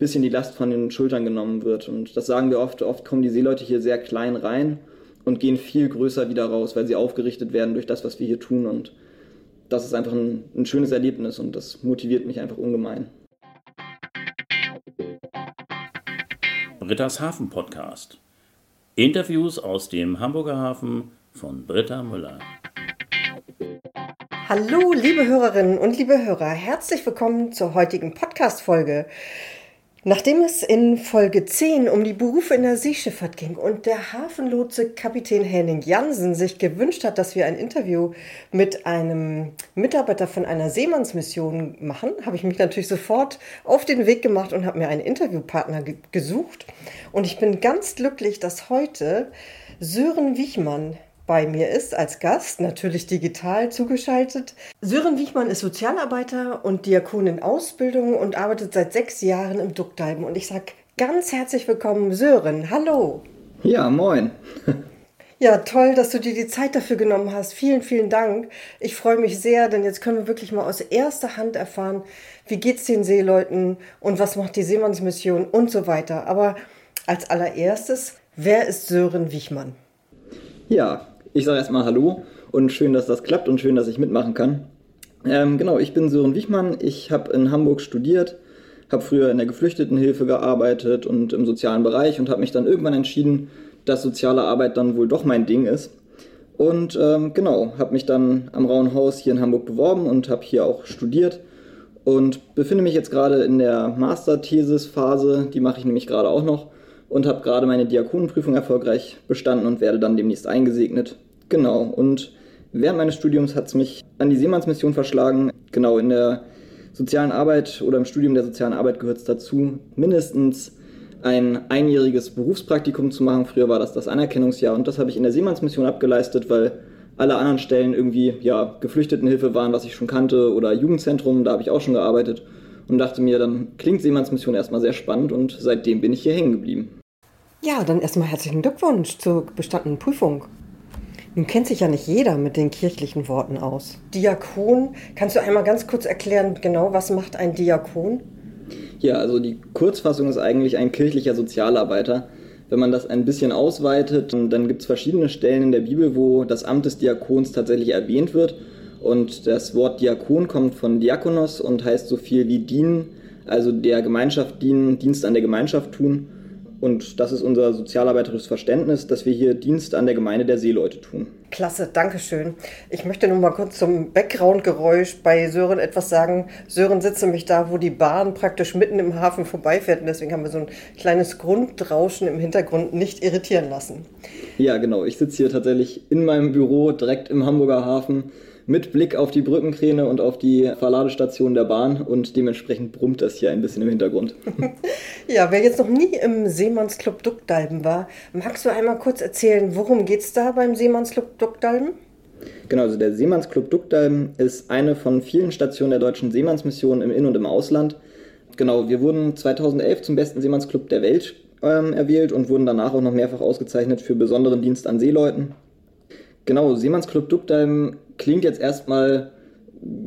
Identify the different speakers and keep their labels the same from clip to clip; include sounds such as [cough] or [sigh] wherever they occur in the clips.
Speaker 1: bisschen die Last von den Schultern genommen wird. Und das sagen wir oft. Oft kommen die Seeleute hier sehr klein rein und gehen viel größer wieder raus, weil sie aufgerichtet werden durch das, was wir hier tun. Und das ist einfach ein, ein schönes Erlebnis und das motiviert mich einfach ungemein.
Speaker 2: Britta's Hafen Podcast. Interviews aus dem Hamburger Hafen von Britta Müller.
Speaker 3: Hallo, liebe Hörerinnen und liebe Hörer, herzlich willkommen zur heutigen Podcast-Folge. Nachdem es in Folge 10 um die Berufe in der Seeschifffahrt ging und der Hafenlotse Kapitän Henning Jansen sich gewünscht hat, dass wir ein Interview mit einem Mitarbeiter von einer Seemannsmission machen, habe ich mich natürlich sofort auf den Weg gemacht und habe mir einen Interviewpartner ge gesucht. Und ich bin ganz glücklich, dass heute Sören Wichmann bei mir ist als Gast, natürlich digital zugeschaltet. Sören Wichmann ist Sozialarbeiter und Diakon in Ausbildung und arbeitet seit sechs Jahren im Duckdalben. Und ich sage ganz herzlich willkommen, Sören. Hallo.
Speaker 1: Ja, moin. [laughs]
Speaker 3: Ja, toll, dass du dir die Zeit dafür genommen hast. Vielen, vielen Dank. Ich freue mich sehr, denn jetzt können wir wirklich mal aus erster Hand erfahren, wie geht's den Seeleuten und was macht die Seemannsmission und so weiter. Aber als allererstes, wer ist Sören Wichmann?
Speaker 1: Ja, ich sage erstmal Hallo und schön, dass das klappt und schön, dass ich mitmachen kann. Ähm, genau, ich bin Sören Wichmann. Ich habe in Hamburg studiert, habe früher in der Geflüchtetenhilfe gearbeitet und im sozialen Bereich und habe mich dann irgendwann entschieden, dass soziale Arbeit dann wohl doch mein Ding ist. Und ähm, genau, habe mich dann am Rauen Haus hier in Hamburg beworben und habe hier auch studiert und befinde mich jetzt gerade in der Masterthesis-Phase. Die mache ich nämlich gerade auch noch und habe gerade meine Diakonenprüfung erfolgreich bestanden und werde dann demnächst eingesegnet. Genau, und während meines Studiums hat es mich an die Seemannsmission verschlagen. Genau, in der sozialen Arbeit oder im Studium der sozialen Arbeit gehört es dazu, mindestens ein einjähriges Berufspraktikum zu machen. Früher war das das Anerkennungsjahr und das habe ich in der Seemannsmission abgeleistet, weil alle anderen Stellen irgendwie ja Geflüchtetenhilfe waren, was ich schon kannte, oder Jugendzentrum, da habe ich auch schon gearbeitet und dachte mir, dann klingt Seemannsmission erstmal sehr spannend und seitdem bin ich hier hängen geblieben.
Speaker 3: Ja, dann erstmal herzlichen Glückwunsch zur bestandenen Prüfung. Nun kennt sich ja nicht jeder mit den kirchlichen Worten aus. Diakon, kannst du einmal ganz kurz erklären, genau was macht ein Diakon?
Speaker 1: Ja, also die Kurzfassung ist eigentlich ein kirchlicher Sozialarbeiter. Wenn man das ein bisschen ausweitet, dann gibt es verschiedene Stellen in der Bibel, wo das Amt des Diakons tatsächlich erwähnt wird. Und das Wort Diakon kommt von Diakonos und heißt so viel wie dienen, also der Gemeinschaft dienen, Dienst an der Gemeinschaft tun. Und das ist unser sozialarbeiterisches Verständnis, dass wir hier Dienst an der Gemeinde der Seeleute tun.
Speaker 3: Klasse, Dankeschön. Ich möchte nur mal kurz zum Background-Geräusch bei Sören etwas sagen. Sören sitzt nämlich da, wo die Bahn praktisch mitten im Hafen vorbeifährt. Und deswegen haben wir so ein kleines Grundrauschen im Hintergrund nicht irritieren lassen.
Speaker 1: Ja, genau. Ich sitze hier tatsächlich in meinem Büro direkt im Hamburger Hafen mit Blick auf die Brückenkräne und auf die Verladestation der Bahn und dementsprechend brummt das hier ein bisschen im Hintergrund. [laughs]
Speaker 3: ja, wer jetzt noch nie im Seemannsclub Duckdalben war, magst du einmal kurz erzählen, worum geht es da beim Seemannsclub Duckdalben?
Speaker 1: Genau, also der Seemannsclub Duckdalben ist eine von vielen Stationen der deutschen Seemannsmission im In- und im Ausland. Genau, wir wurden 2011 zum besten Seemannsclub der Welt ähm, erwählt und wurden danach auch noch mehrfach ausgezeichnet für besonderen Dienst an Seeleuten. Genau, Seemannsclub Duckdalben klingt jetzt erstmal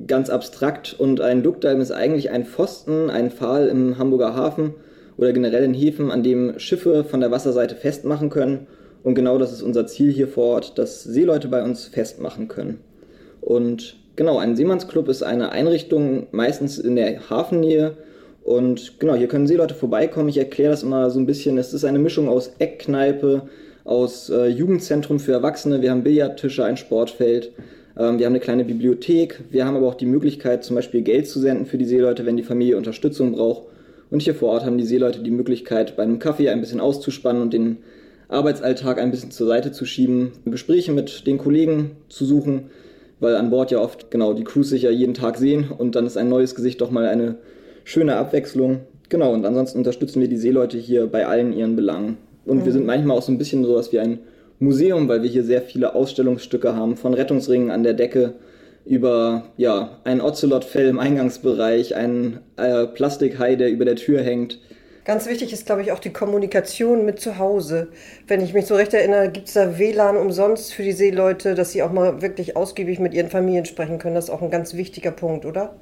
Speaker 1: ganz abstrakt und ein Duckdalm ist eigentlich ein Pfosten, ein Pfahl im Hamburger Hafen oder generell in Häfen, an dem Schiffe von der Wasserseite festmachen können. Und genau das ist unser Ziel hier vor Ort, dass Seeleute bei uns festmachen können. Und genau, ein Seemannsclub ist eine Einrichtung meistens in der Hafennähe. Und genau, hier können Seeleute vorbeikommen. Ich erkläre das immer so ein bisschen. Es ist eine Mischung aus Eckkneipe, aus äh, Jugendzentrum für Erwachsene. Wir haben Billardtische, ein Sportfeld. Ähm, wir haben eine kleine Bibliothek. Wir haben aber auch die Möglichkeit, zum Beispiel Geld zu senden für die Seeleute, wenn die Familie Unterstützung braucht. Und hier vor Ort haben die Seeleute die Möglichkeit, bei einem Kaffee ein bisschen auszuspannen und den Arbeitsalltag ein bisschen zur Seite zu schieben, Gespräche mit den Kollegen zu suchen, weil an Bord ja oft genau die Crews sich ja jeden Tag sehen und dann ist ein neues Gesicht doch mal eine schöne Abwechslung. Genau, und ansonsten unterstützen wir die Seeleute hier bei allen ihren Belangen. Und mhm. wir sind manchmal auch so ein bisschen sowas wie ein Museum, weil wir hier sehr viele Ausstellungsstücke haben, von Rettungsringen an der Decke über ja, ein Ocelot-Fell im Eingangsbereich, einen äh, Plastikhai, der über der Tür hängt.
Speaker 3: Ganz wichtig ist, glaube ich, auch die Kommunikation mit zu Hause. Wenn ich mich so recht erinnere, gibt es da WLAN umsonst für die Seeleute, dass sie auch mal wirklich ausgiebig mit ihren Familien sprechen können. Das ist auch ein ganz wichtiger Punkt, oder?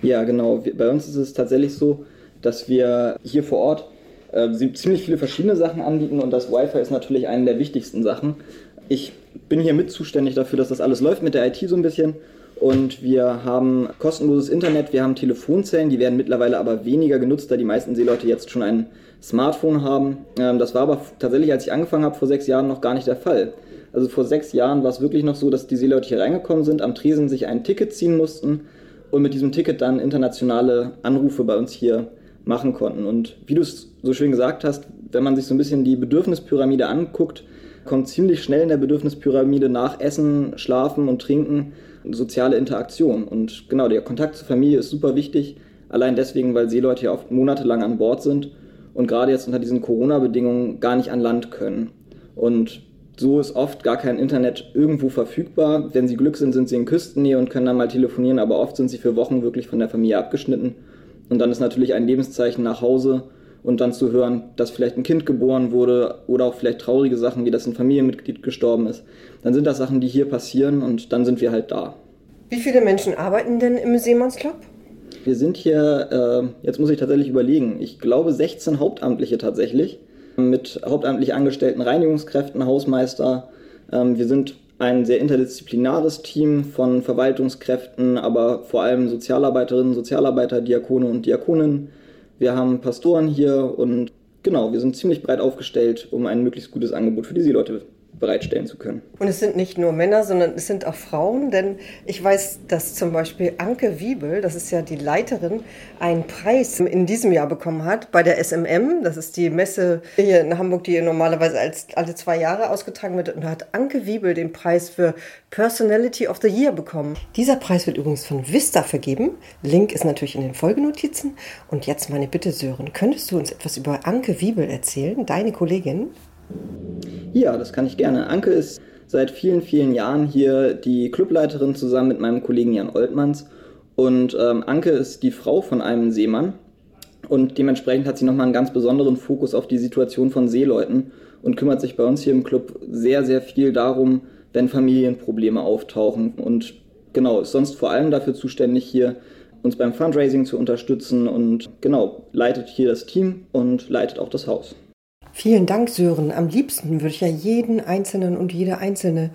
Speaker 1: Ja, genau. Bei uns ist es tatsächlich so, dass wir hier vor Ort äh, ziemlich viele verschiedene Sachen anbieten und das Wi-Fi ist natürlich eine der wichtigsten Sachen. Ich bin hier mit zuständig dafür, dass das alles läuft mit der IT so ein bisschen und wir haben kostenloses Internet, wir haben Telefonzellen, die werden mittlerweile aber weniger genutzt, da die meisten Seeleute jetzt schon ein Smartphone haben. Ähm, das war aber tatsächlich, als ich angefangen habe, vor sechs Jahren noch gar nicht der Fall. Also vor sechs Jahren war es wirklich noch so, dass die Seeleute hier reingekommen sind, am Tresen sich ein Ticket ziehen mussten und mit diesem Ticket dann internationale Anrufe bei uns hier machen konnten. Und wie du es so schön gesagt hast, wenn man sich so ein bisschen die Bedürfnispyramide anguckt, kommt ziemlich schnell in der Bedürfnispyramide nach Essen, Schlafen und Trinken soziale Interaktion. Und genau, der Kontakt zur Familie ist super wichtig, allein deswegen, weil Seeleute ja oft monatelang an Bord sind und gerade jetzt unter diesen Corona-Bedingungen gar nicht an Land können. Und so ist oft gar kein Internet irgendwo verfügbar. Wenn sie Glück sind, sind sie in Küstennähe und können dann mal telefonieren, aber oft sind sie für Wochen wirklich von der Familie abgeschnitten. Und dann ist natürlich ein Lebenszeichen nach Hause und dann zu hören, dass vielleicht ein Kind geboren wurde oder auch vielleicht traurige Sachen, wie dass ein Familienmitglied gestorben ist. Dann sind das Sachen, die hier passieren und dann sind wir halt da.
Speaker 3: Wie viele Menschen arbeiten denn im Seemannsclub?
Speaker 1: Wir sind hier, äh, jetzt muss ich tatsächlich überlegen, ich glaube 16 Hauptamtliche tatsächlich, mit hauptamtlich angestellten Reinigungskräften, Hausmeister. Ähm, wir sind ein sehr interdisziplinares Team von Verwaltungskräften, aber vor allem Sozialarbeiterinnen, Sozialarbeiter, Diakone und Diakoninnen. Wir haben Pastoren hier und genau, wir sind ziemlich breit aufgestellt, um ein möglichst gutes Angebot für die Seeleute bereitstellen zu können.
Speaker 3: Und es sind nicht nur Männer, sondern es sind auch Frauen, denn ich weiß, dass zum Beispiel Anke Wiebel, das ist ja die Leiterin, einen Preis in diesem Jahr bekommen hat bei der SMM. Das ist die Messe hier in Hamburg, die normalerweise als alle zwei Jahre ausgetragen wird. Und da hat Anke Wiebel den Preis für Personality of the Year bekommen. Dieser Preis wird übrigens von Vista vergeben. Link ist natürlich in den Folgenotizen. Und jetzt meine Bitte, Sören, könntest du uns etwas über Anke Wiebel erzählen, deine Kollegin?
Speaker 1: Ja, das kann ich gerne. Anke ist seit vielen, vielen Jahren hier die Clubleiterin zusammen mit meinem Kollegen Jan Oltmanns. Und ähm, Anke ist die Frau von einem Seemann. Und dementsprechend hat sie nochmal einen ganz besonderen Fokus auf die Situation von Seeleuten und kümmert sich bei uns hier im Club sehr, sehr viel darum, wenn Familienprobleme auftauchen. Und genau, ist sonst vor allem dafür zuständig, hier uns beim Fundraising zu unterstützen und genau, leitet hier das Team und leitet auch das Haus.
Speaker 3: Vielen Dank, Sören. Am liebsten würde ich ja jeden Einzelnen und jede Einzelne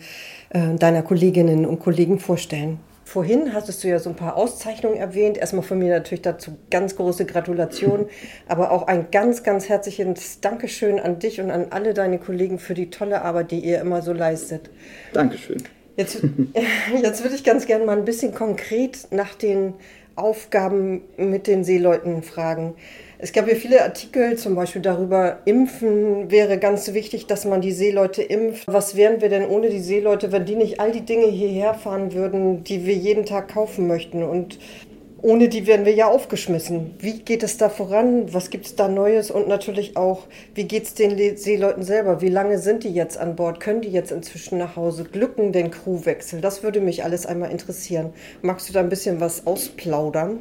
Speaker 3: äh, deiner Kolleginnen und Kollegen vorstellen. Vorhin hattest du ja so ein paar Auszeichnungen erwähnt. Erstmal von mir natürlich dazu ganz große Gratulation, aber auch ein ganz, ganz herzliches Dankeschön an dich und an alle deine Kollegen für die tolle Arbeit, die ihr immer so leistet.
Speaker 1: Dankeschön.
Speaker 3: Jetzt, [laughs] jetzt würde ich ganz gerne mal ein bisschen konkret nach den Aufgaben mit den Seeleuten fragen. Es gab ja viele Artikel, zum Beispiel darüber, Impfen wäre ganz wichtig, dass man die Seeleute impft. Was wären wir denn ohne die Seeleute, wenn die nicht all die Dinge hierher fahren würden, die wir jeden Tag kaufen möchten? Und ohne die wären wir ja aufgeschmissen. Wie geht es da voran? Was gibt es da Neues? Und natürlich auch, wie geht es den Seeleuten selber? Wie lange sind die jetzt an Bord? Können die jetzt inzwischen nach Hause? Glücken den Crewwechsel? Das würde mich alles einmal interessieren. Magst du da ein bisschen was ausplaudern?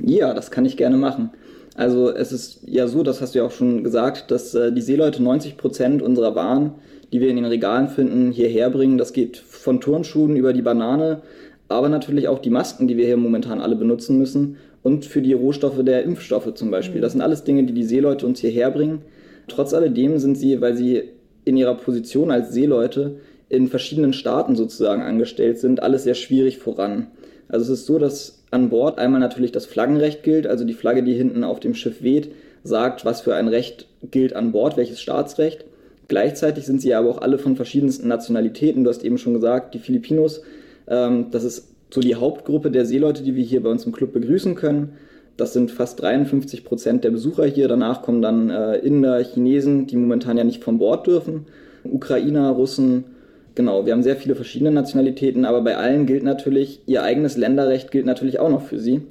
Speaker 1: Ja, das kann ich gerne machen. Also es ist ja so, das hast du ja auch schon gesagt, dass äh, die Seeleute 90 Prozent unserer Waren, die wir in den Regalen finden, hierher bringen. Das geht von Turnschuhen über die Banane, aber natürlich auch die Masken, die wir hier momentan alle benutzen müssen und für die Rohstoffe der Impfstoffe zum Beispiel. Das sind alles Dinge, die die Seeleute uns hierher bringen. Trotz alledem sind sie, weil sie in ihrer Position als Seeleute in verschiedenen Staaten sozusagen angestellt sind, alles sehr schwierig voran. Also es ist so, dass an Bord einmal natürlich das Flaggenrecht gilt, also die Flagge, die hinten auf dem Schiff weht, sagt, was für ein Recht gilt an Bord, welches Staatsrecht. Gleichzeitig sind sie aber auch alle von verschiedensten Nationalitäten. Du hast eben schon gesagt, die Filipinos, ähm, das ist so die Hauptgruppe der Seeleute, die wir hier bei uns im Club begrüßen können. Das sind fast 53 Prozent der Besucher hier. Danach kommen dann äh, Inder, Chinesen, die momentan ja nicht von Bord dürfen, Ukrainer, Russen, Genau, wir haben sehr viele verschiedene Nationalitäten, aber bei allen gilt natürlich, ihr eigenes Länderrecht gilt natürlich auch noch für sie.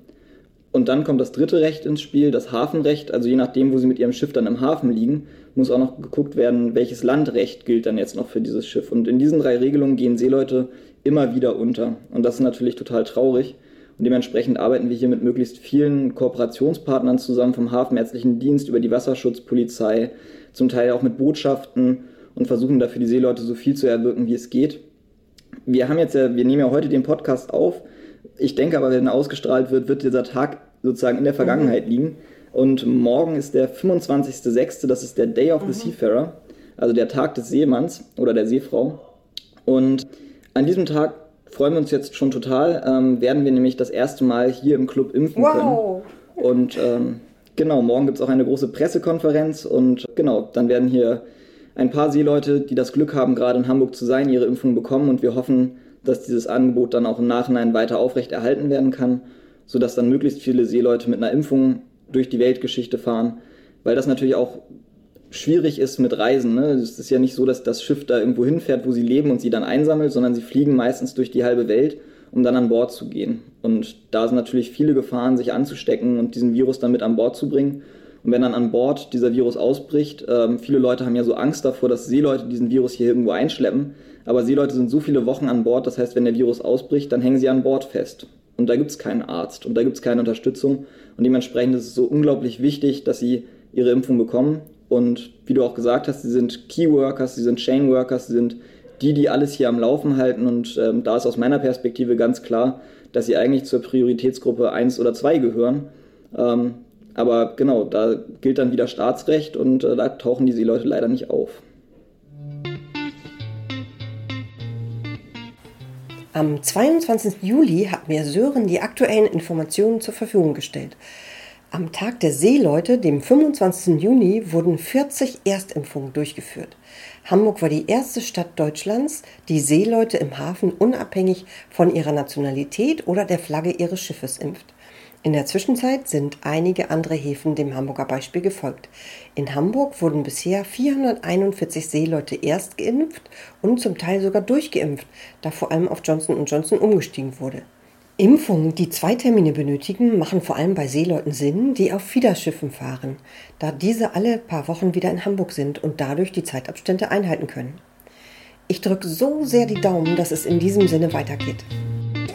Speaker 1: Und dann kommt das dritte Recht ins Spiel, das Hafenrecht. Also je nachdem, wo sie mit ihrem Schiff dann im Hafen liegen, muss auch noch geguckt werden, welches Landrecht gilt dann jetzt noch für dieses Schiff. Und in diesen drei Regelungen gehen Seeleute immer wieder unter. Und das ist natürlich total traurig. Und dementsprechend arbeiten wir hier mit möglichst vielen Kooperationspartnern zusammen, vom Hafenärztlichen Dienst über die Wasserschutzpolizei, zum Teil auch mit Botschaften und versuchen dafür die Seeleute so viel zu erwirken, wie es geht. Wir haben jetzt ja, wir nehmen ja heute den Podcast auf Ich denke aber, wenn er ausgestrahlt wird, wird dieser Tag sozusagen in der Vergangenheit mhm. liegen. Und morgen ist der 25.06., das ist der Day of the mhm. Seafarer, also der Tag des Seemanns oder der Seefrau. Und an diesem Tag freuen wir uns jetzt schon total, ähm, werden wir nämlich das erste Mal hier im Club impfen wow. können. Und ähm, genau, morgen gibt es auch eine große Pressekonferenz und genau, dann werden hier ein paar Seeleute, die das Glück haben, gerade in Hamburg zu sein, ihre Impfung bekommen und wir hoffen, dass dieses Angebot dann auch im Nachhinein weiter aufrechterhalten werden kann, sodass dann möglichst viele Seeleute mit einer Impfung durch die Weltgeschichte fahren, weil das natürlich auch schwierig ist mit Reisen. Ne? Es ist ja nicht so, dass das Schiff da irgendwo hinfährt, wo sie leben und sie dann einsammelt, sondern sie fliegen meistens durch die halbe Welt, um dann an Bord zu gehen. Und da sind natürlich viele Gefahren, sich anzustecken und diesen Virus dann mit an Bord zu bringen. Und wenn dann an Bord dieser Virus ausbricht, ähm, viele Leute haben ja so Angst davor, dass Seeleute diesen Virus hier irgendwo einschleppen. Aber Seeleute sind so viele Wochen an Bord, das heißt, wenn der Virus ausbricht, dann hängen sie an Bord fest. Und da gibt es keinen Arzt und da gibt es keine Unterstützung. Und dementsprechend ist es so unglaublich wichtig, dass sie ihre Impfung bekommen. Und wie du auch gesagt hast, sie sind Keyworkers, sie sind Chainworkers, sie sind die, die alles hier am Laufen halten. Und ähm, da ist aus meiner Perspektive ganz klar, dass sie eigentlich zur Prioritätsgruppe 1 oder 2 gehören. Ähm, aber genau, da gilt dann wieder Staatsrecht und äh, da tauchen diese Leute leider nicht auf.
Speaker 3: Am 22. Juli hat mir Sören die aktuellen Informationen zur Verfügung gestellt. Am Tag der Seeleute, dem 25. Juni, wurden 40 Erstimpfungen durchgeführt. Hamburg war die erste Stadt Deutschlands, die Seeleute im Hafen unabhängig von ihrer Nationalität oder der Flagge ihres Schiffes impft. In der Zwischenzeit sind einige andere Häfen dem Hamburger Beispiel gefolgt. In Hamburg wurden bisher 441 Seeleute erst geimpft und zum Teil sogar durchgeimpft, da vor allem auf Johnson Johnson umgestiegen wurde. Impfungen, die zwei Termine benötigen, machen vor allem bei Seeleuten Sinn, die auf Fiederschiffen fahren, da diese alle paar Wochen wieder in Hamburg sind und dadurch die Zeitabstände einhalten können. Ich drücke so sehr die Daumen, dass es in diesem Sinne weitergeht.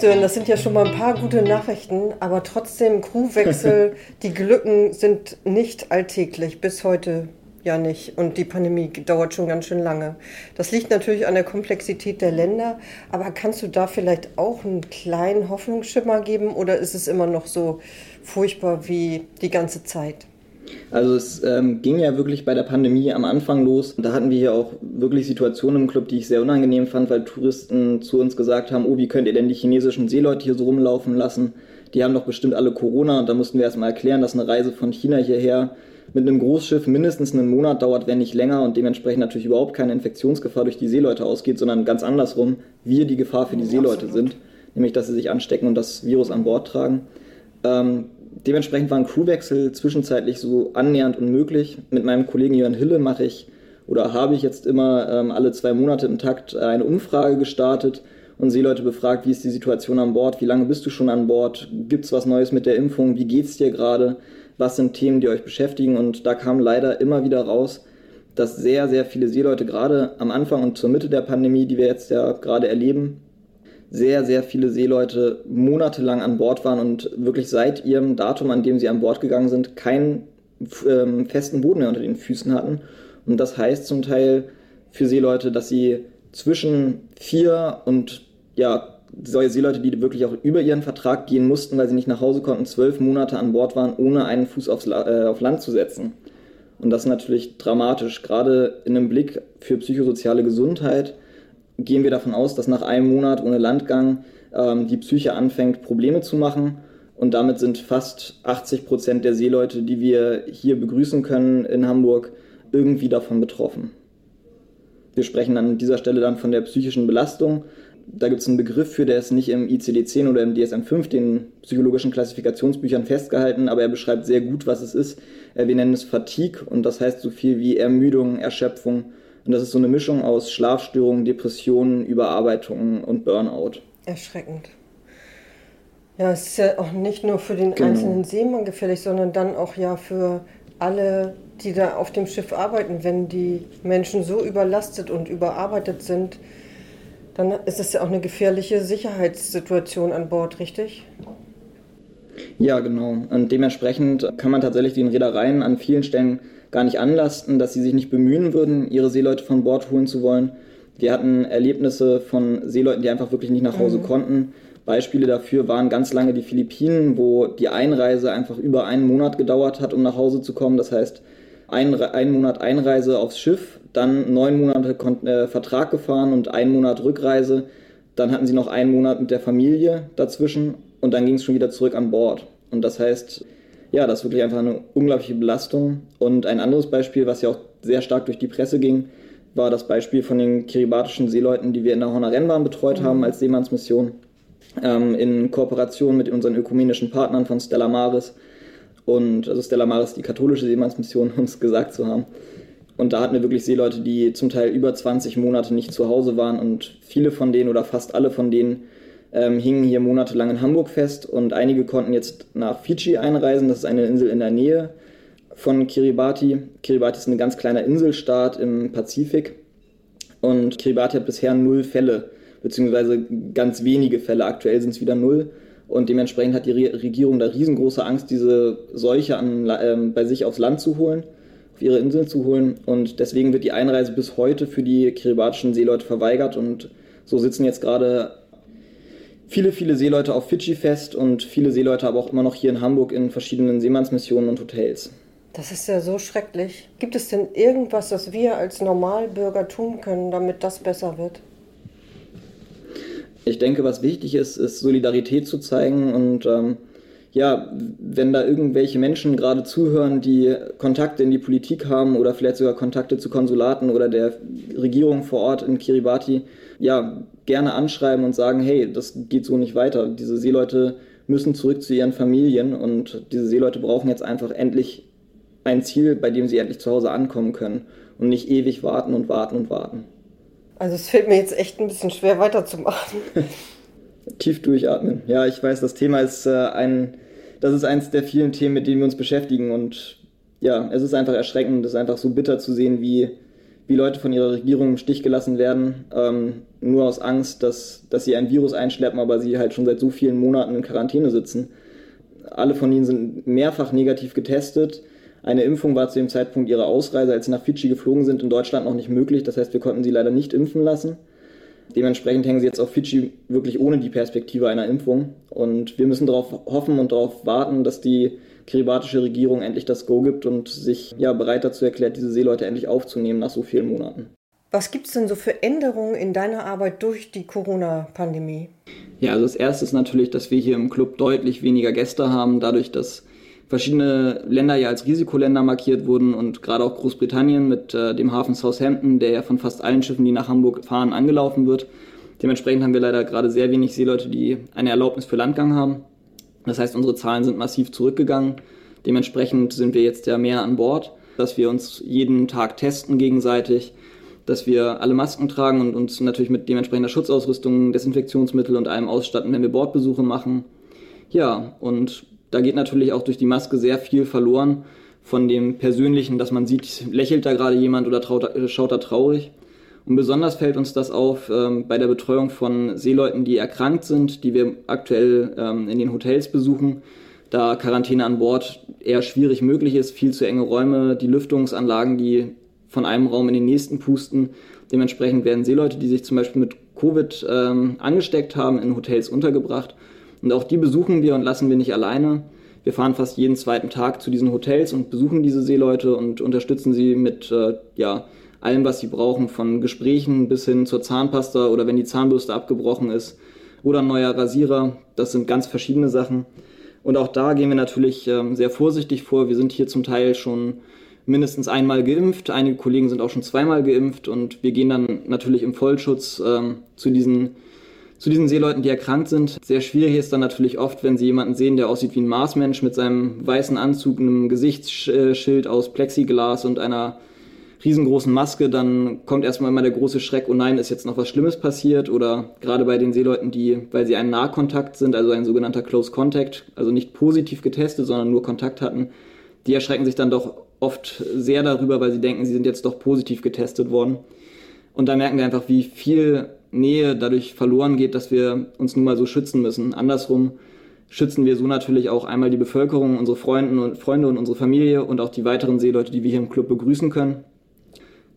Speaker 3: Das sind ja schon mal ein paar gute Nachrichten, aber trotzdem Crewwechsel, [laughs] die Glücken sind nicht alltäglich, bis heute ja nicht. Und die Pandemie dauert schon ganz schön lange. Das liegt natürlich an der Komplexität der Länder, aber kannst du da vielleicht auch einen kleinen Hoffnungsschimmer geben oder ist es immer noch so furchtbar wie die ganze Zeit?
Speaker 1: Also es ähm, ging ja wirklich bei der Pandemie am Anfang los. Da hatten wir hier auch wirklich Situationen im Club, die ich sehr unangenehm fand, weil Touristen zu uns gesagt haben, oh, wie könnt ihr denn die chinesischen Seeleute hier so rumlaufen lassen? Die haben doch bestimmt alle Corona und da mussten wir erstmal erklären, dass eine Reise von China hierher mit einem Großschiff mindestens einen Monat dauert, wenn nicht länger und dementsprechend natürlich überhaupt keine Infektionsgefahr durch die Seeleute ausgeht, sondern ganz andersrum, wir die Gefahr für die Seeleute sind, nämlich dass sie sich anstecken und das Virus an Bord tragen. Ähm, dementsprechend waren Crewwechsel zwischenzeitlich so annähernd unmöglich. Mit meinem Kollegen Jörn Hille mache ich oder habe ich jetzt immer ähm, alle zwei Monate im Takt eine Umfrage gestartet und Seeleute befragt, wie ist die Situation an Bord, wie lange bist du schon an Bord, gibt es was Neues mit der Impfung, wie geht es dir gerade, was sind Themen, die euch beschäftigen und da kam leider immer wieder raus, dass sehr, sehr viele Seeleute gerade am Anfang und zur Mitte der Pandemie, die wir jetzt ja gerade erleben, sehr, sehr viele Seeleute monatelang an Bord waren und wirklich seit ihrem Datum, an dem sie an Bord gegangen sind, keinen ähm, festen Boden mehr unter den Füßen hatten. Und das heißt zum Teil für Seeleute, dass sie zwischen vier und ja, solche Seeleute, die wirklich auch über ihren Vertrag gehen mussten, weil sie nicht nach Hause konnten, zwölf Monate an Bord waren, ohne einen Fuß aufs, äh, auf Land zu setzen. Und das ist natürlich dramatisch, gerade in einem Blick für psychosoziale Gesundheit gehen wir davon aus, dass nach einem Monat ohne Landgang ähm, die Psyche anfängt, Probleme zu machen. Und damit sind fast 80 Prozent der Seeleute, die wir hier begrüßen können in Hamburg, irgendwie davon betroffen. Wir sprechen an dieser Stelle dann von der psychischen Belastung. Da gibt es einen Begriff für, der ist nicht im ICD-10 oder im DSM-5, den psychologischen Klassifikationsbüchern festgehalten, aber er beschreibt sehr gut, was es ist. Wir nennen es Fatigue und das heißt so viel wie Ermüdung, Erschöpfung und das ist so eine Mischung aus Schlafstörungen, Depressionen, Überarbeitungen und Burnout.
Speaker 3: Erschreckend. Ja, es ist ja auch nicht nur für den genau. einzelnen Seemann gefährlich, sondern dann auch ja für alle, die da auf dem Schiff arbeiten. Wenn die Menschen so überlastet und überarbeitet sind, dann ist es ja auch eine gefährliche Sicherheitssituation an Bord, richtig?
Speaker 1: Ja, genau. Und dementsprechend kann man tatsächlich den Reedereien an vielen Stellen gar nicht anlasten, dass sie sich nicht bemühen würden, ihre Seeleute von Bord holen zu wollen. Wir hatten Erlebnisse von Seeleuten, die einfach wirklich nicht nach Hause mhm. konnten Beispiele dafür waren ganz lange die Philippinen, wo die Einreise einfach über einen Monat gedauert hat, um nach Hause zu kommen. Das heißt, ein, ein Monat Einreise aufs Schiff, dann neun Monate äh, Vertrag gefahren und ein Monat Rückreise. Dann hatten sie noch einen Monat mit der Familie dazwischen und dann ging es schon wieder zurück an Bord. Und das heißt, ja, das ist wirklich einfach eine unglaubliche Belastung. Und ein anderes Beispiel, was ja auch sehr stark durch die Presse ging, war das Beispiel von den kiribatischen Seeleuten, die wir in der Horner Rennbahn betreut mhm. haben als Seemannsmission, ähm, in Kooperation mit unseren ökumenischen Partnern von Stella Maris. Und also Stella Maris, die katholische Seemannsmission, [laughs] um es gesagt zu haben. Und da hatten wir wirklich Seeleute, die zum Teil über 20 Monate nicht zu Hause waren und viele von denen oder fast alle von denen ähm, hingen hier monatelang in Hamburg fest und einige konnten jetzt nach Fidschi einreisen. Das ist eine Insel in der Nähe von Kiribati. Kiribati ist ein ganz kleiner Inselstaat im Pazifik und Kiribati hat bisher null Fälle, beziehungsweise ganz wenige Fälle. Aktuell sind es wieder null. Und dementsprechend hat die Regierung da riesengroße Angst, diese Seuche an, äh, bei sich aufs Land zu holen, auf ihre Insel zu holen. Und deswegen wird die Einreise bis heute für die kiribatischen Seeleute verweigert. Und so sitzen jetzt gerade viele, viele Seeleute auf Fidschi fest und viele Seeleute aber auch immer noch hier in Hamburg in verschiedenen Seemannsmissionen und Hotels.
Speaker 3: Das ist ja so schrecklich. Gibt es denn irgendwas, das wir als Normalbürger tun können, damit das besser wird?
Speaker 1: Ich denke, was wichtig ist, ist Solidarität zu zeigen und ähm, ja, wenn da irgendwelche Menschen gerade zuhören, die Kontakte in die Politik haben oder vielleicht sogar Kontakte zu Konsulaten oder der Regierung vor Ort in Kiribati, ja, gerne anschreiben und sagen, hey, das geht so nicht weiter. Diese Seeleute müssen zurück zu ihren Familien und diese Seeleute brauchen jetzt einfach endlich ein Ziel, bei dem sie endlich zu Hause ankommen können und nicht ewig warten und warten und warten.
Speaker 3: Also es fällt mir jetzt echt ein bisschen schwer weiterzumachen. [laughs]
Speaker 1: Tief durchatmen. Ja, ich weiß, das Thema ist äh, ein, das ist eins der vielen Themen, mit denen wir uns beschäftigen und ja, es ist einfach erschreckend, es ist einfach so bitter zu sehen, wie wie Leute von ihrer Regierung im Stich gelassen werden, ähm, nur aus Angst, dass, dass sie ein Virus einschleppen, aber sie halt schon seit so vielen Monaten in Quarantäne sitzen. Alle von ihnen sind mehrfach negativ getestet. Eine Impfung war zu dem Zeitpunkt ihrer Ausreise, als sie nach Fidschi geflogen sind, in Deutschland noch nicht möglich. Das heißt, wir konnten sie leider nicht impfen lassen. Dementsprechend hängen sie jetzt auf Fidschi wirklich ohne die Perspektive einer Impfung. Und wir müssen darauf hoffen und darauf warten, dass die kiribatische Regierung endlich das Go gibt und sich ja bereit dazu erklärt, diese Seeleute endlich aufzunehmen nach so vielen Monaten.
Speaker 3: Was gibt es denn so für Änderungen in deiner Arbeit durch die Corona-Pandemie?
Speaker 1: Ja, also das erste ist natürlich, dass wir hier im Club deutlich weniger Gäste haben, dadurch, dass verschiedene Länder ja als Risikoländer markiert wurden und gerade auch Großbritannien mit äh, dem Hafen Southampton, der ja von fast allen Schiffen, die nach Hamburg fahren, angelaufen wird. Dementsprechend haben wir leider gerade sehr wenig Seeleute, die eine Erlaubnis für Landgang haben. Das heißt, unsere Zahlen sind massiv zurückgegangen. Dementsprechend sind wir jetzt ja mehr an Bord, dass wir uns jeden Tag testen gegenseitig, dass wir alle Masken tragen und uns natürlich mit dementsprechender Schutzausrüstung, Desinfektionsmittel und allem ausstatten, wenn wir Bordbesuche machen. Ja, und da geht natürlich auch durch die Maske sehr viel verloren von dem Persönlichen, dass man sieht, lächelt da gerade jemand oder traut, schaut da traurig. Und besonders fällt uns das auf ähm, bei der Betreuung von Seeleuten, die erkrankt sind, die wir aktuell ähm, in den Hotels besuchen, da Quarantäne an Bord eher schwierig möglich ist, viel zu enge Räume, die Lüftungsanlagen, die von einem Raum in den nächsten pusten. Dementsprechend werden Seeleute, die sich zum Beispiel mit Covid ähm, angesteckt haben, in Hotels untergebracht. Und auch die besuchen wir und lassen wir nicht alleine. Wir fahren fast jeden zweiten Tag zu diesen Hotels und besuchen diese Seeleute und unterstützen sie mit äh, ja, allem, was sie brauchen, von Gesprächen bis hin zur Zahnpasta oder wenn die Zahnbürste abgebrochen ist oder ein neuer Rasierer. Das sind ganz verschiedene Sachen. Und auch da gehen wir natürlich ähm, sehr vorsichtig vor. Wir sind hier zum Teil schon mindestens einmal geimpft. Einige Kollegen sind auch schon zweimal geimpft und wir gehen dann natürlich im Vollschutz ähm, zu diesen zu diesen Seeleuten, die erkrankt sind. Sehr schwierig ist dann natürlich oft, wenn sie jemanden sehen, der aussieht wie ein Marsmensch mit seinem weißen Anzug, einem Gesichtsschild aus Plexiglas und einer riesengroßen Maske, dann kommt erstmal immer der große Schreck, oh nein, ist jetzt noch was Schlimmes passiert oder gerade bei den Seeleuten, die, weil sie ein Nahkontakt sind, also ein sogenannter Close Contact, also nicht positiv getestet, sondern nur Kontakt hatten, die erschrecken sich dann doch oft sehr darüber, weil sie denken, sie sind jetzt doch positiv getestet worden. Und da merken wir einfach, wie viel Nähe dadurch verloren geht, dass wir uns nun mal so schützen müssen. Andersrum schützen wir so natürlich auch einmal die Bevölkerung, unsere Freunde und, Freunde und unsere Familie und auch die weiteren Seeleute, die wir hier im Club begrüßen können.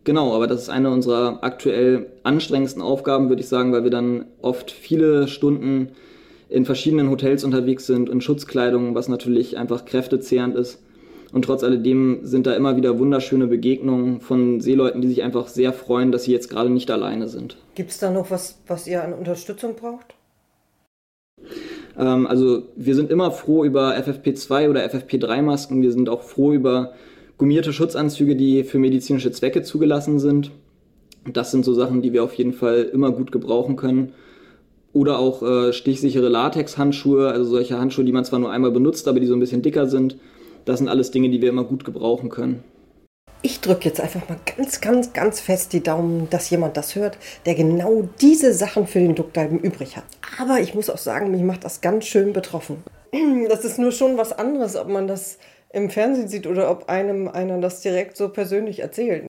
Speaker 1: Genau, aber das ist eine unserer aktuell anstrengendsten Aufgaben, würde ich sagen, weil wir dann oft viele Stunden in verschiedenen Hotels unterwegs sind, in Schutzkleidung, was natürlich einfach kräftezehrend ist. Und trotz alledem sind da immer wieder wunderschöne Begegnungen von Seeleuten, die sich einfach sehr freuen, dass sie jetzt gerade nicht alleine sind.
Speaker 3: Gibt es da noch was, was ihr an Unterstützung braucht?
Speaker 1: Ähm, also wir sind immer froh über FFP2 oder FFP3-Masken. Wir sind auch froh über gummierte Schutzanzüge, die für medizinische Zwecke zugelassen sind. Das sind so Sachen, die wir auf jeden Fall immer gut gebrauchen können. Oder auch äh, stichsichere Latex-Handschuhe, also solche Handschuhe, die man zwar nur einmal benutzt, aber die so ein bisschen dicker sind. Das sind alles Dinge, die wir immer gut gebrauchen können.
Speaker 3: Ich drücke jetzt einfach mal ganz, ganz, ganz fest die Daumen, dass jemand das hört, der genau diese Sachen für den Duckdalben übrig hat. Aber ich muss auch sagen, mich macht das ganz schön betroffen. [clears throat] Das ist nur schon was anderes, ob man das im Fernsehen sieht oder ob einem einer das direkt so persönlich erzählt.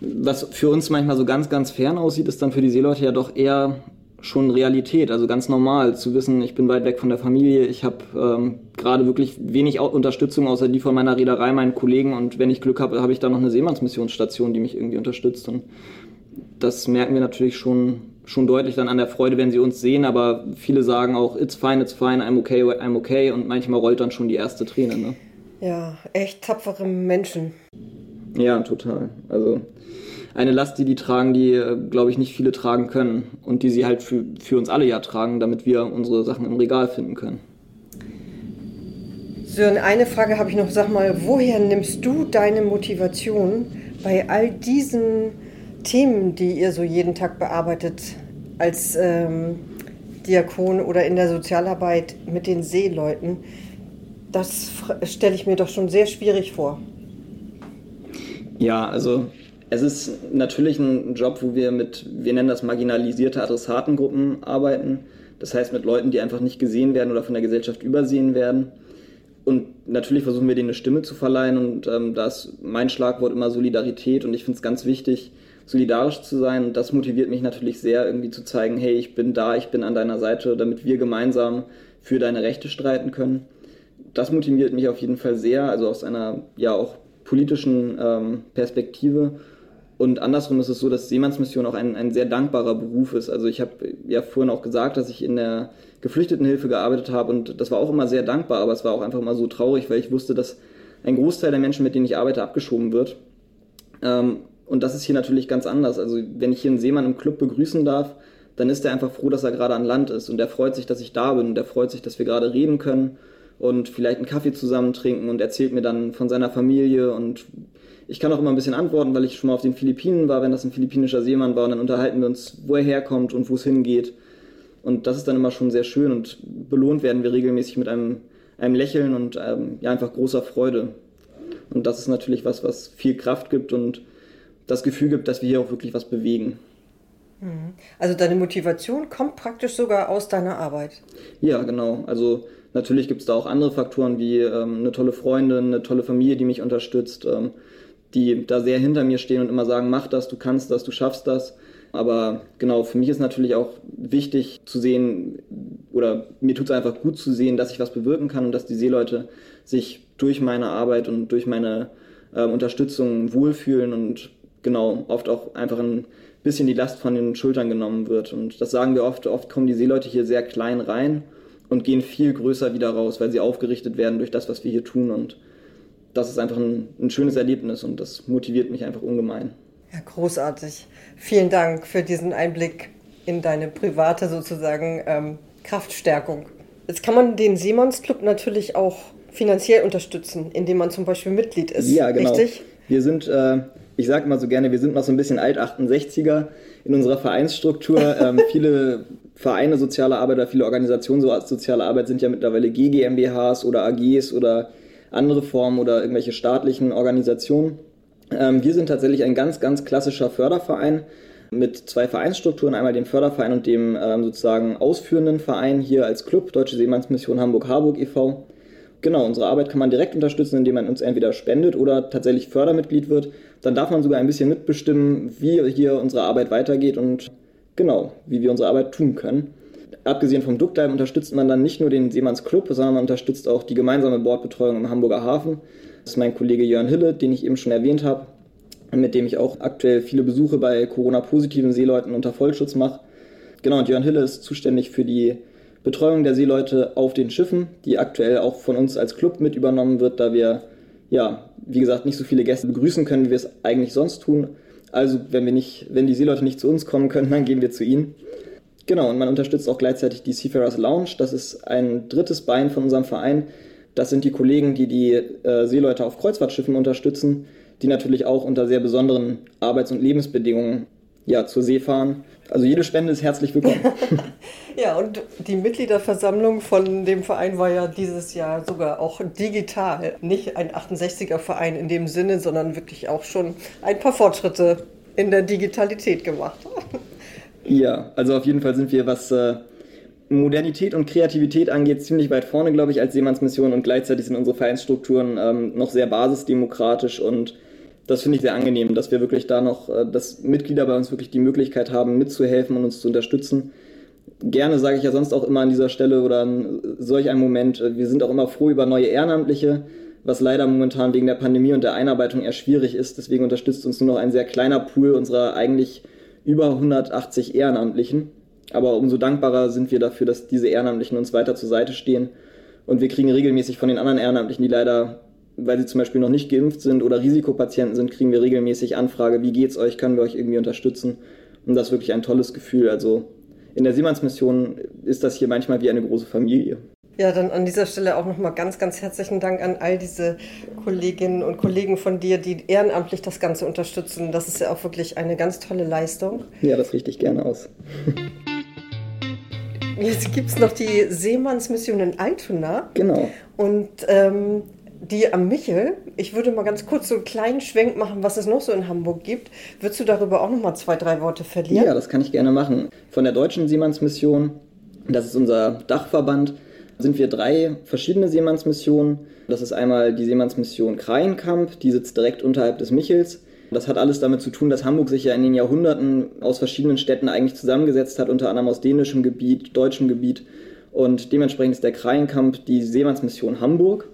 Speaker 1: Was für uns manchmal so ganz, ganz fern aussieht, ist dann für die Seeleute ja doch eher schon Realität, also ganz normal zu wissen, ich bin weit weg von der Familie, ich habe ähm, gerade wirklich wenig Unterstützung außer die von meiner Reederei, meinen Kollegen und wenn ich Glück habe, habe ich da noch eine Seemannsmissionsstation, die mich irgendwie unterstützt und das merken wir natürlich schon, schon deutlich dann an der Freude, wenn sie uns sehen, aber viele sagen auch, it's fine, it's fine, I'm okay, I'm okay und manchmal rollt dann schon die erste Träne. Ne?
Speaker 3: Ja, echt tapfere Menschen.
Speaker 1: Ja, total. Also eine Last, die die tragen, die, äh, glaube ich, nicht viele tragen können und die sie halt für, für uns alle ja tragen, damit wir unsere Sachen im Regal finden können.
Speaker 3: Sören, eine Frage habe ich noch. Sag mal, woher nimmst du deine Motivation bei all diesen Themen, die ihr so jeden Tag bearbeitet, als ähm, Diakon oder in der Sozialarbeit mit den Seeleuten? Das stelle ich mir doch schon sehr schwierig vor.
Speaker 1: Ja, also es ist natürlich ein Job, wo wir mit, wir nennen das marginalisierte Adressatengruppen arbeiten. Das heißt mit Leuten, die einfach nicht gesehen werden oder von der Gesellschaft übersehen werden. Und natürlich versuchen wir denen eine Stimme zu verleihen und ähm, da ist mein Schlagwort immer Solidarität und ich finde es ganz wichtig, solidarisch zu sein und das motiviert mich natürlich sehr, irgendwie zu zeigen, hey, ich bin da, ich bin an deiner Seite, damit wir gemeinsam für deine Rechte streiten können. Das motiviert mich auf jeden Fall sehr, also aus einer ja auch politischen ähm, Perspektive und andersrum ist es so, dass Seemannsmission auch ein, ein sehr dankbarer Beruf ist. Also ich habe ja vorhin auch gesagt, dass ich in der Geflüchtetenhilfe gearbeitet habe und das war auch immer sehr dankbar, aber es war auch einfach immer so traurig, weil ich wusste, dass ein Großteil der Menschen, mit denen ich arbeite, abgeschoben wird. Ähm, und das ist hier natürlich ganz anders. Also wenn ich hier einen Seemann im Club begrüßen darf, dann ist er einfach froh, dass er gerade an Land ist und er freut sich, dass ich da bin und er freut sich, dass wir gerade reden können und vielleicht einen Kaffee zusammen trinken und erzählt mir dann von seiner Familie und ich kann auch immer ein bisschen antworten, weil ich schon mal auf den Philippinen war, wenn das ein philippinischer Seemann war und dann unterhalten wir uns, wo er herkommt und wo es hingeht. Und das ist dann immer schon sehr schön und belohnt werden wir regelmäßig mit einem, einem Lächeln und ähm, ja, einfach großer Freude. Und das ist natürlich was, was viel Kraft gibt und das Gefühl gibt, dass wir hier auch wirklich was bewegen.
Speaker 3: Mhm. Also deine Motivation kommt praktisch sogar aus deiner Arbeit.
Speaker 1: Ja, genau. Also natürlich gibt es da auch andere Faktoren wie ähm, eine tolle Freundin, eine tolle Familie, die mich unterstützt. Ähm, die da sehr hinter mir stehen und immer sagen, mach das, du kannst das, du schaffst das. Aber genau, für mich ist natürlich auch wichtig zu sehen, oder mir tut es einfach gut zu sehen, dass ich was bewirken kann und dass die Seeleute sich durch meine Arbeit und durch meine äh, Unterstützung wohlfühlen und genau, oft auch einfach ein bisschen die Last von den Schultern genommen wird. Und das sagen wir oft, oft kommen die Seeleute hier sehr klein rein und gehen viel größer wieder raus, weil sie aufgerichtet werden durch das, was wir hier tun. Und das ist einfach ein, ein schönes Erlebnis und das motiviert mich einfach ungemein.
Speaker 3: Ja, großartig. Vielen Dank für diesen Einblick in deine private sozusagen ähm, Kraftstärkung. Jetzt kann man den Simons Club natürlich auch finanziell unterstützen, indem man zum Beispiel Mitglied ist.
Speaker 1: Ja, genau. Richtig? Wir sind, äh, ich sage mal so gerne, wir sind noch so ein bisschen Alt-68er in unserer Vereinsstruktur. [laughs] ähm, viele Vereine soziale Arbeit oder viele Organisationen so als soziale Arbeit sind ja mittlerweile GGMBHs oder AGs oder andere Formen oder irgendwelche staatlichen Organisationen. Ähm, wir sind tatsächlich ein ganz, ganz klassischer Förderverein mit zwei Vereinsstrukturen, einmal dem Förderverein und dem ähm, sozusagen ausführenden Verein hier als Club, Deutsche Seemannsmission Hamburg-Harburg e.V. Genau, unsere Arbeit kann man direkt unterstützen, indem man uns entweder spendet oder tatsächlich Fördermitglied wird. Dann darf man sogar ein bisschen mitbestimmen, wie hier unsere Arbeit weitergeht und genau, wie wir unsere Arbeit tun können abgesehen vom Duckdive unterstützt man dann nicht nur den Seemannsclub, sondern man unterstützt auch die gemeinsame Bordbetreuung im Hamburger Hafen. Das ist mein Kollege Jörn Hille, den ich eben schon erwähnt habe, mit dem ich auch aktuell viele Besuche bei Corona-positiven Seeleuten unter Vollschutz mache. Genau, und Jörn Hille ist zuständig für die Betreuung der Seeleute auf den Schiffen, die aktuell auch von uns als Club mit übernommen wird, da wir, ja, wie gesagt, nicht so viele Gäste begrüßen können, wie wir es eigentlich sonst tun. Also, wenn wir nicht, wenn die Seeleute nicht zu uns kommen können, [laughs] dann gehen wir zu ihnen. Genau, und man unterstützt auch gleichzeitig die Seafarers Lounge. Das ist ein drittes Bein von unserem Verein. Das sind die Kollegen, die die äh, Seeleute auf Kreuzfahrtschiffen unterstützen, die natürlich auch unter sehr besonderen Arbeits- und Lebensbedingungen ja, zur See fahren. Also jede Spende ist herzlich willkommen. [laughs]
Speaker 3: ja, und die Mitgliederversammlung von dem Verein war ja dieses Jahr sogar auch digital. Nicht ein 68er Verein in dem Sinne, sondern wirklich auch schon ein paar Fortschritte in der Digitalität gemacht. [laughs]
Speaker 1: Ja, also auf jeden Fall sind wir, was äh, Modernität und Kreativität angeht, ziemlich weit vorne, glaube ich, als Seemannsmission und gleichzeitig sind unsere Vereinsstrukturen ähm, noch sehr basisdemokratisch und das finde ich sehr angenehm, dass wir wirklich da noch, äh, dass Mitglieder bei uns wirklich die Möglichkeit haben, mitzuhelfen und uns zu unterstützen. Gerne sage ich ja sonst auch immer an dieser Stelle oder an solch einem Moment, äh, wir sind auch immer froh über neue Ehrenamtliche, was leider momentan wegen der Pandemie und der Einarbeitung eher schwierig ist. Deswegen unterstützt uns nur noch ein sehr kleiner Pool unserer eigentlich über 180 Ehrenamtlichen. Aber umso dankbarer sind wir dafür, dass diese Ehrenamtlichen uns weiter zur Seite stehen. Und wir kriegen regelmäßig von den anderen Ehrenamtlichen, die leider, weil sie zum Beispiel noch nicht geimpft sind oder Risikopatienten sind, kriegen wir regelmäßig Anfrage, wie geht's euch, können wir euch irgendwie unterstützen? Und das ist wirklich ein tolles Gefühl. Also in der Seemannsmission ist das hier manchmal wie eine große Familie.
Speaker 3: Ja, dann an dieser Stelle auch nochmal ganz, ganz herzlichen Dank an all diese Kolleginnen und Kollegen von dir, die ehrenamtlich das Ganze unterstützen. Das ist ja auch wirklich eine ganz tolle Leistung.
Speaker 1: Ja, das richte ich gerne aus.
Speaker 3: Jetzt gibt es noch die Seemannsmission in Altona.
Speaker 1: Genau.
Speaker 3: Und ähm, die am Michel. Ich würde mal ganz kurz so einen kleinen Schwenk machen, was es noch so in Hamburg gibt. Würdest du darüber auch noch mal zwei, drei Worte verlieren?
Speaker 1: Ja, das kann ich gerne machen. Von der Deutschen Seemannsmission, das ist unser Dachverband, sind wir drei verschiedene Seemannsmissionen. Das ist einmal die Seemannsmission Kreienkamp, die sitzt direkt unterhalb des Michels. Das hat alles damit zu tun, dass Hamburg sich ja in den Jahrhunderten aus verschiedenen Städten eigentlich zusammengesetzt hat, unter anderem aus dänischem Gebiet, deutschem Gebiet. Und dementsprechend ist der Kreienkamp die Seemannsmission Hamburg.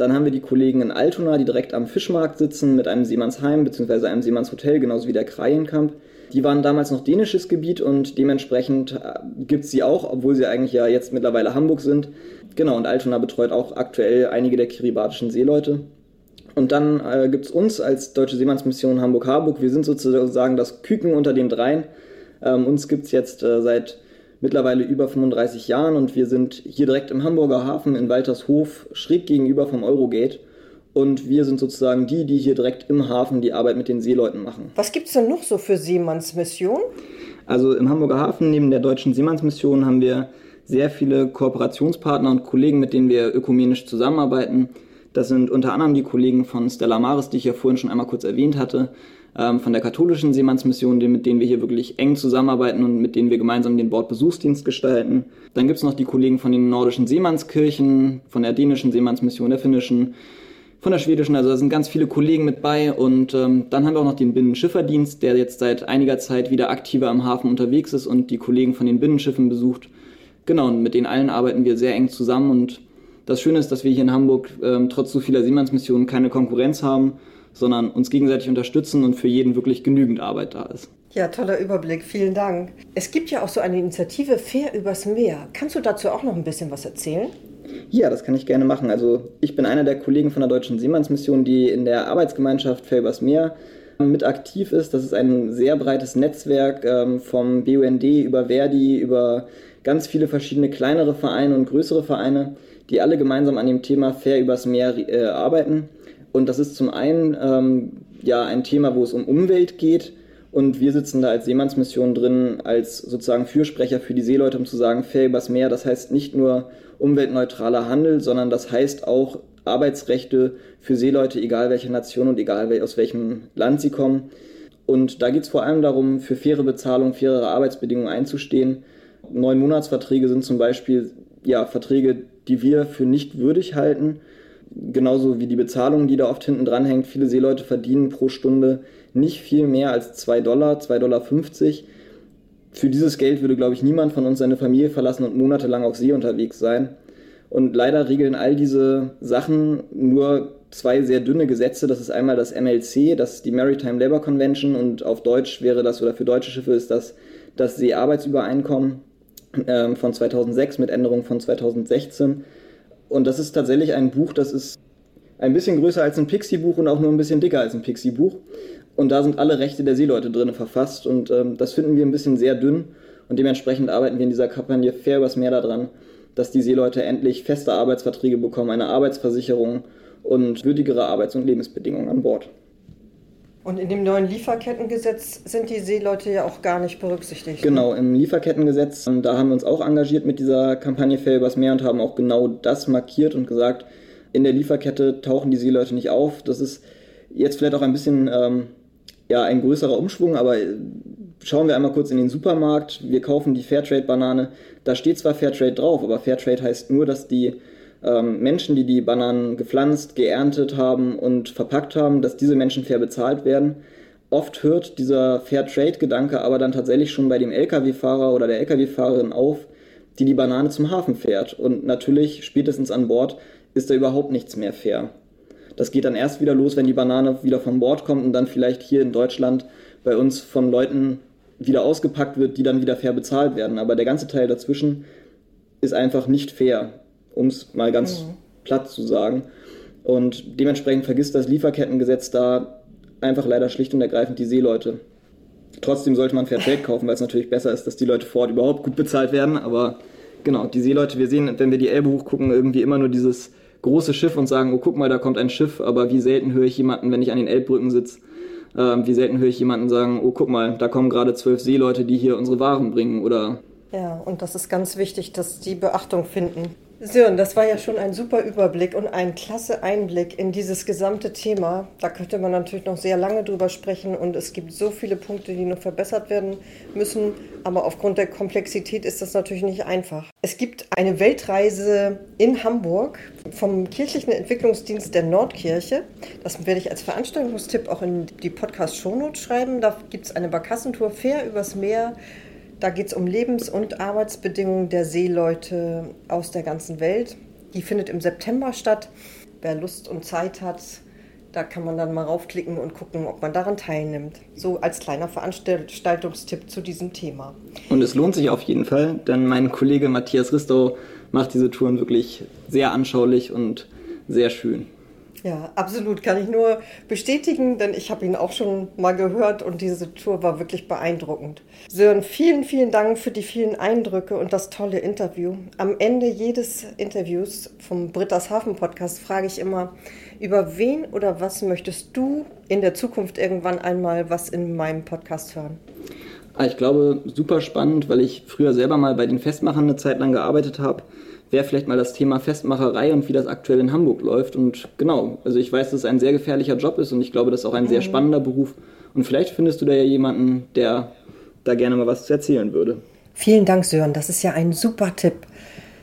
Speaker 1: Dann haben wir die Kollegen in Altona, die direkt am Fischmarkt sitzen mit einem Seemannsheim bzw. einem Seemannshotel, genauso wie der Kreienkamp. Die waren damals noch dänisches Gebiet und dementsprechend äh, gibt es sie auch, obwohl sie eigentlich ja jetzt mittlerweile Hamburg sind. Genau, und Altona betreut auch aktuell einige der kiribatischen Seeleute. Und dann äh, gibt es uns als Deutsche Seemannsmission Hamburg-Harburg. Wir sind sozusagen das Küken unter den dreien. Ähm, uns gibt es jetzt äh, seit mittlerweile über 35 Jahren und wir sind hier direkt im Hamburger Hafen in Waltershof, schräg gegenüber vom Eurogate. Und wir sind sozusagen die, die hier direkt im Hafen die Arbeit mit den Seeleuten machen.
Speaker 3: Was gibt es denn noch so für Seemannsmissionen?
Speaker 1: Also im Hamburger Hafen neben der Deutschen Seemannsmission haben wir sehr viele Kooperationspartner und Kollegen, mit denen wir ökumenisch zusammenarbeiten. Das sind unter anderem die Kollegen von Stella Maris, die ich ja vorhin schon einmal kurz erwähnt hatte, ähm, von der katholischen Seemannsmission, mit denen wir hier wirklich eng zusammenarbeiten und mit denen wir gemeinsam den Bordbesuchsdienst gestalten. Dann gibt es noch die Kollegen von den nordischen Seemannskirchen, von der dänischen Seemannsmission, der finnischen, von der schwedischen, also da sind ganz viele Kollegen mit bei und ähm, dann haben wir auch noch den Binnenschifferdienst, der jetzt seit einiger Zeit wieder aktiver am Hafen unterwegs ist und die Kollegen von den Binnenschiffen besucht. Genau, und mit den allen arbeiten wir sehr eng zusammen und das Schöne ist, dass wir hier in Hamburg ähm, trotz so vieler Seemannsmissionen keine Konkurrenz haben, sondern uns gegenseitig unterstützen und für jeden wirklich genügend Arbeit da ist.
Speaker 3: Ja, toller Überblick, vielen Dank. Es gibt ja auch so eine Initiative Fair übers Meer. Kannst du dazu auch noch ein bisschen was erzählen?
Speaker 1: Ja, das kann ich gerne machen. Also ich bin einer der Kollegen von der Deutschen Seemannsmission, die in der Arbeitsgemeinschaft Fair übers Meer mit aktiv ist. Das ist ein sehr breites Netzwerk ähm, vom BUND über Verdi, über ganz viele verschiedene kleinere Vereine und größere Vereine, die alle gemeinsam an dem Thema Fair übers Meer äh, arbeiten. Und das ist zum einen ähm, ja ein Thema, wo es um Umwelt geht. Und wir sitzen da als Seemannsmission drin, als sozusagen Fürsprecher für die Seeleute, um zu sagen, fair übers Meer, das heißt nicht nur umweltneutraler Handel, sondern das heißt auch Arbeitsrechte für Seeleute, egal welche Nation und egal aus welchem Land sie kommen. Und da geht es vor allem darum, für faire Bezahlung, faire Arbeitsbedingungen einzustehen. Neun Monatsverträge sind zum Beispiel ja, Verträge, die wir für nicht würdig halten. Genauso wie die Bezahlung, die da oft hinten dran hängt. Viele Seeleute verdienen pro Stunde nicht viel mehr als 2 Dollar, 2,50 Dollar. Für dieses Geld würde, glaube ich, niemand von uns seine Familie verlassen und monatelang auf See unterwegs sein. Und leider regeln all diese Sachen nur zwei sehr dünne Gesetze. Das ist einmal das MLC, das ist die Maritime Labour Convention und auf Deutsch wäre das, oder für deutsche Schiffe ist das das Seearbeitsübereinkommen. Ähm, von 2006 mit Änderung von 2016. Und das ist tatsächlich ein Buch, das ist ein bisschen größer als ein Pixie-Buch und auch nur ein bisschen dicker als ein Pixie-Buch. Und da sind alle Rechte der Seeleute drin verfasst. Und ähm, das finden wir ein bisschen sehr dünn. Und dementsprechend arbeiten wir in dieser Kampagne fair übers Meer daran, dass die Seeleute endlich feste Arbeitsverträge bekommen, eine Arbeitsversicherung und würdigere Arbeits- und Lebensbedingungen an Bord.
Speaker 3: Und in dem neuen Lieferkettengesetz sind die Seeleute ja auch gar nicht berücksichtigt. Ne?
Speaker 1: Genau, im Lieferkettengesetz, ähm, da haben wir uns auch engagiert mit dieser Kampagne Fair übers Meer und haben auch genau das markiert und gesagt, in der Lieferkette tauchen die Seeleute nicht auf. Das ist jetzt vielleicht auch ein bisschen ähm, ja, ein größerer Umschwung, aber äh, schauen wir einmal kurz in den Supermarkt. Wir kaufen die Fairtrade-Banane. Da steht zwar Fairtrade drauf, aber Fairtrade heißt nur, dass die ähm, Menschen, die die Bananen gepflanzt, geerntet haben und verpackt haben, dass diese Menschen fair bezahlt werden. Oft hört dieser Fair-Trade-Gedanke aber dann tatsächlich schon bei dem Lkw-Fahrer oder der Lkw-Fahrerin auf, die die Banane zum Hafen fährt. Und natürlich, spätestens an Bord, ist da überhaupt nichts mehr fair. Das geht dann erst wieder los, wenn die Banane wieder von Bord kommt und dann vielleicht hier in Deutschland bei uns von Leuten wieder ausgepackt wird, die dann wieder fair bezahlt werden. Aber der ganze Teil dazwischen ist einfach nicht fair um es mal ganz mhm. platt zu sagen. Und dementsprechend vergisst das Lieferkettengesetz da einfach leider schlicht und ergreifend die Seeleute. Trotzdem sollte man Fairtrade [laughs] kaufen, weil es natürlich besser ist, dass die Leute vor Ort überhaupt gut bezahlt werden. Aber genau, die Seeleute, wir sehen, wenn wir die Elbe hochgucken, irgendwie immer nur dieses große Schiff und sagen, oh guck mal, da kommt ein Schiff. Aber wie selten höre ich jemanden, wenn ich an den Elbbrücken sitze, äh, wie selten höre ich jemanden sagen, oh guck mal, da kommen gerade zwölf Seeleute, die hier unsere Waren bringen oder
Speaker 3: ja, und das ist ganz wichtig, dass die Beachtung finden. Sören, das war ja schon ein super Überblick und ein klasse Einblick in dieses gesamte Thema. Da könnte man natürlich noch sehr lange drüber sprechen und es gibt so viele Punkte, die noch verbessert werden müssen. Aber aufgrund der Komplexität ist das natürlich nicht einfach. Es gibt eine Weltreise in Hamburg vom Kirchlichen Entwicklungsdienst der Nordkirche. Das werde ich als Veranstaltungstipp auch in die Podcast-Shownotes schreiben. Da gibt es eine Barkassentour fair übers Meer da geht es um Lebens- und Arbeitsbedingungen der Seeleute aus der ganzen Welt. Die findet im September statt. Wer Lust und Zeit hat, da kann man dann mal raufklicken und gucken, ob man daran teilnimmt. So als kleiner Veranstaltungstipp zu diesem Thema.
Speaker 1: Und es lohnt sich auf jeden Fall, denn mein Kollege Matthias Ristow macht diese Touren wirklich sehr anschaulich und sehr schön.
Speaker 3: Ja, absolut. Kann ich nur bestätigen, denn ich habe ihn auch schon mal gehört und diese Tour war wirklich beeindruckend. Sören, vielen, vielen Dank für die vielen Eindrücke und das tolle Interview. Am Ende jedes Interviews vom Britta's Hafen Podcast frage ich immer, über wen oder was möchtest du in der Zukunft irgendwann einmal was in meinem Podcast hören?
Speaker 1: Ah, ich glaube, super spannend, weil ich früher selber mal bei den Festmachern eine Zeit lang gearbeitet habe wäre vielleicht mal das Thema Festmacherei und wie das aktuell in Hamburg läuft. Und genau, also ich weiß, dass es ein sehr gefährlicher Job ist und ich glaube, das ist auch ein sehr mhm. spannender Beruf. Und vielleicht findest du da ja jemanden, der da gerne mal was zu erzählen würde.
Speaker 3: Vielen Dank, Sören. Das ist ja ein super Tipp.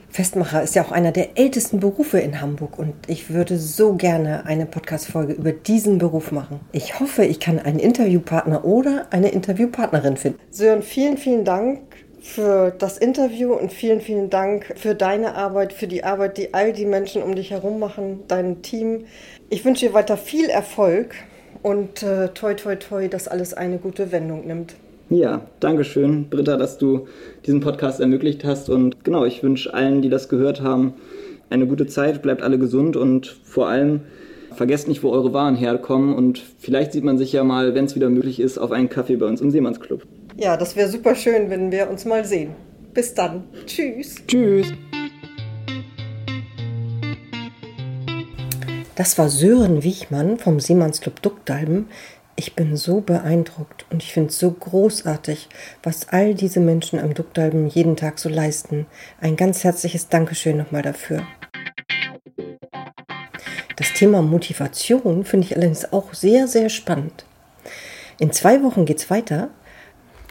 Speaker 3: Festmacher ist ja auch einer der ältesten Berufe in Hamburg und ich würde so gerne eine Podcast-Folge über diesen Beruf machen. Ich hoffe, ich kann einen Interviewpartner oder eine Interviewpartnerin finden. Sören, vielen, vielen Dank für das Interview und vielen, vielen Dank für deine Arbeit, für die Arbeit, die all die Menschen um dich herum machen, dein Team. Ich wünsche dir weiter viel Erfolg und äh, toi, toi, toi, dass alles eine gute Wendung nimmt.
Speaker 1: Ja, danke schön, Britta, dass du diesen Podcast ermöglicht hast. Und genau, ich wünsche allen, die das gehört haben, eine gute Zeit, bleibt alle gesund und vor allem vergesst nicht, wo eure Waren herkommen. Und vielleicht sieht man sich ja mal, wenn es wieder möglich ist, auf einen Kaffee bei uns im Seemannsclub.
Speaker 3: Ja, das wäre super schön, wenn wir uns mal sehen. Bis dann. Tschüss.
Speaker 1: Tschüss.
Speaker 3: Das war Sören Wichmann vom Seemannsclub Duckdalben. Ich bin so beeindruckt und ich finde es so großartig, was all diese Menschen am Duckdalben jeden Tag so leisten. Ein ganz herzliches Dankeschön nochmal dafür. Das Thema Motivation finde ich allerdings auch sehr, sehr spannend. In zwei Wochen geht es weiter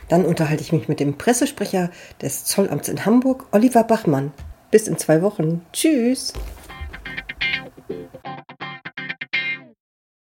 Speaker 3: dann unterhalte ich mich mit dem Pressesprecher des Zollamts in Hamburg, Oliver Bachmann. Bis in zwei Wochen. Tschüss.